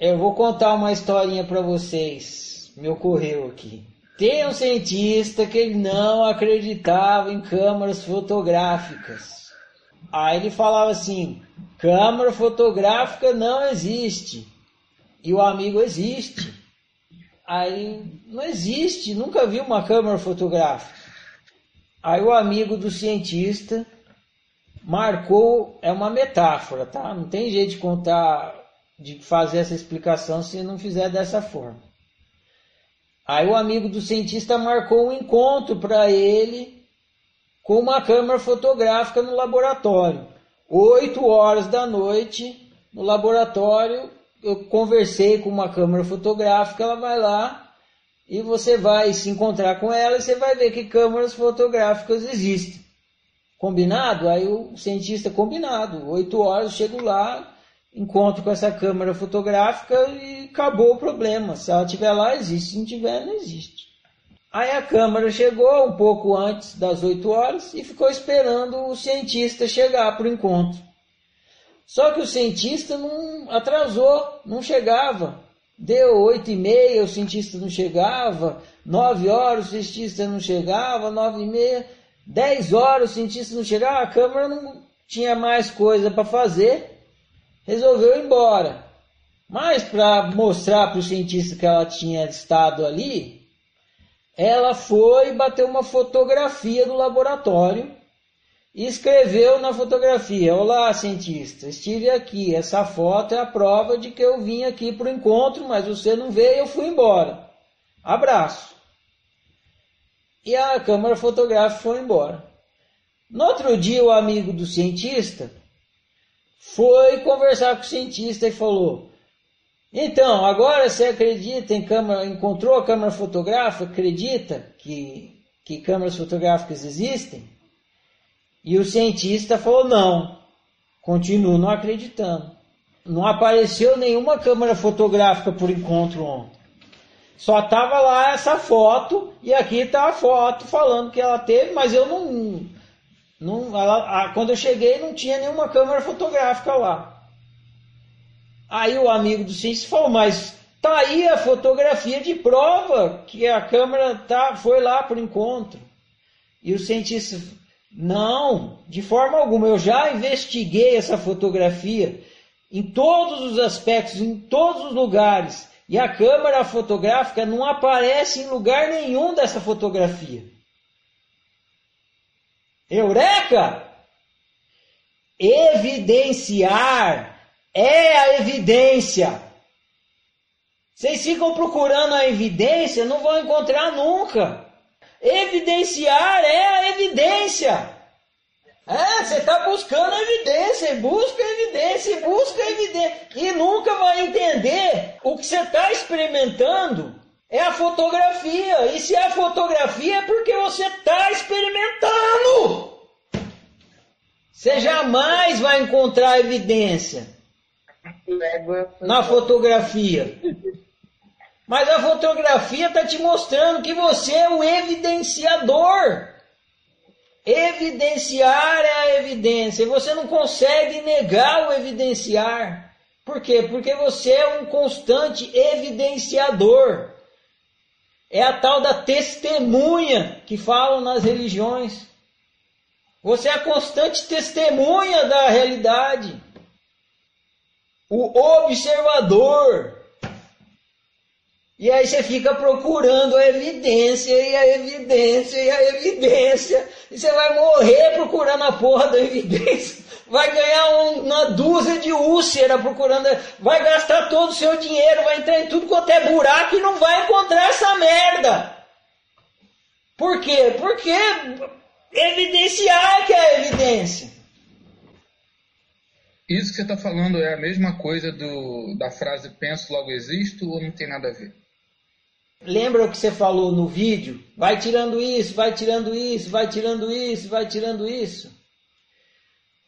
Eu vou contar uma historinha para vocês. Me ocorreu aqui. Tem um cientista que ele não acreditava em câmeras fotográficas. Aí ele falava assim: câmera fotográfica não existe. E o amigo existe. Aí não existe, nunca vi uma câmera fotográfica. Aí o amigo do cientista marcou, é uma metáfora, tá? Não tem jeito de contar, de fazer essa explicação se não fizer dessa forma. Aí o amigo do cientista marcou um encontro para ele com uma câmera fotográfica no laboratório. Oito horas da noite no laboratório, eu conversei com uma câmera fotográfica, ela vai lá e você vai se encontrar com ela e você vai ver que câmeras fotográficas existem. Combinado? Aí o cientista combinado. Oito horas eu chego lá, encontro com essa câmera fotográfica e acabou o problema. Se ela estiver lá, existe. Se não tiver, não existe. Aí a câmera chegou um pouco antes das oito horas e ficou esperando o cientista chegar para o encontro. Só que o cientista não atrasou, não chegava. Deu oito e meia, o cientista não chegava. Nove horas, o cientista não chegava. Nove e meia. 10 horas o cientista não chegava, a câmera não tinha mais coisa para fazer, resolveu ir embora. Mas para mostrar para o cientista que ela tinha estado ali, ela foi e bateu uma fotografia do laboratório e escreveu na fotografia: Olá, cientista, estive aqui. Essa foto é a prova de que eu vim aqui para o encontro, mas você não veio eu fui embora. Abraço e a câmera fotográfica foi embora. No outro dia, o amigo do cientista foi conversar com o cientista e falou: Então, agora você acredita em câmera, encontrou a câmera fotográfica? Acredita que, que câmeras fotográficas existem? E o cientista falou: Não, continuo não acreditando. Não apareceu nenhuma câmera fotográfica por encontro ontem. Só tava lá essa foto e aqui tá a foto falando que ela teve, mas eu não, não ela, a, quando eu cheguei não tinha nenhuma câmera fotográfica lá. Aí o amigo do cientista falou, mas tá aí a fotografia de prova que a câmera tá, foi lá para o encontro. E o cientista, não, de forma alguma, eu já investiguei essa fotografia em todos os aspectos, em todos os lugares. E a câmera fotográfica não aparece em lugar nenhum dessa fotografia. Eureka! Evidenciar é a evidência. Vocês ficam procurando a evidência, não vão encontrar nunca. Evidenciar é a evidência. É, você está buscando evidência, busca evidência, busca evidência, e nunca vai entender o que você está experimentando é a fotografia. E se é a fotografia é porque você está experimentando. Você jamais vai encontrar evidência na fotografia. Mas a fotografia está te mostrando que você é o evidenciador. Evidenciar é a evidência. Você não consegue negar o evidenciar. Por quê? Porque você é um constante evidenciador. É a tal da testemunha que falam nas religiões. Você é a constante testemunha da realidade. O observador. E aí você fica procurando a evidência e a evidência e a evidência. E você vai morrer procurando a porra da evidência. Vai ganhar uma dúzia de úlcera procurando. Vai gastar todo o seu dinheiro, vai entrar em tudo quanto é buraco e não vai encontrar essa merda. Por quê? Porque evidenciar que é evidência. Isso que você está falando é a mesma coisa do, da frase penso logo existo ou não tem nada a ver? Lembra o que você falou no vídeo? Vai tirando isso, vai tirando isso, vai tirando isso, vai tirando isso.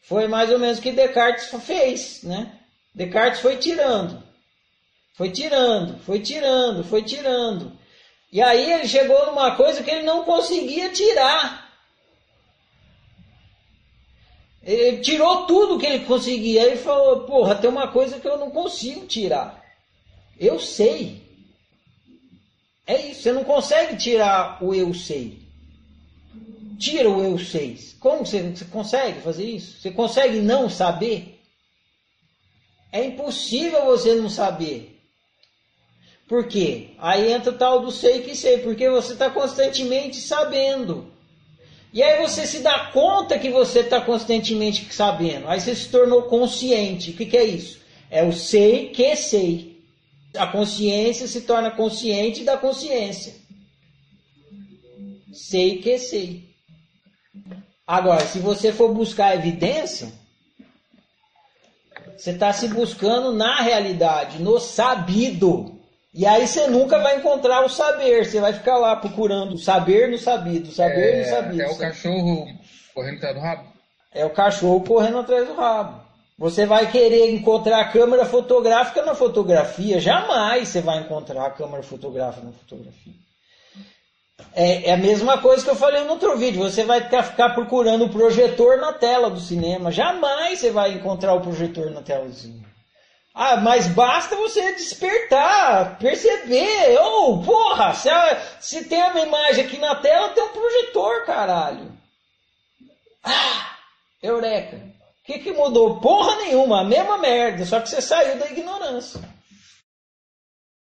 Foi mais ou menos o que Descartes fez, né? Descartes foi tirando, foi tirando, foi tirando, foi tirando. E aí ele chegou numa coisa que ele não conseguia tirar. Ele tirou tudo que ele conseguia. Ele falou: Porra, tem uma coisa que eu não consigo tirar. Eu sei. É isso, você não consegue tirar o eu sei. Tira o eu sei. Como você, você consegue fazer isso? Você consegue não saber? É impossível você não saber. Por quê? Aí entra o tal do sei que sei, porque você está constantemente sabendo. E aí você se dá conta que você está constantemente sabendo. Aí você se tornou consciente. O que, que é isso? É o sei que sei. A consciência se torna consciente da consciência. Sei que sei. Agora, se você for buscar evidência, você está se buscando na realidade, no sabido. E aí você nunca vai encontrar o saber. Você vai ficar lá procurando o saber no sabido, saber é, no sabido. É o cachorro correndo atrás do rabo. É o cachorro correndo atrás do rabo. Você vai querer encontrar a câmera fotográfica na fotografia. Jamais você vai encontrar a câmera fotográfica na fotografia. É, é, a mesma coisa que eu falei no outro vídeo. Você vai ficar procurando o projetor na tela do cinema. Jamais você vai encontrar o projetor na tela do cinema. Ah, mas basta você despertar, perceber. Oh, porra, se, a, se tem uma imagem aqui na tela, tem um projetor, caralho. Ah, eureka. O que, que mudou? Porra nenhuma, a mesma merda, só que você saiu da ignorância.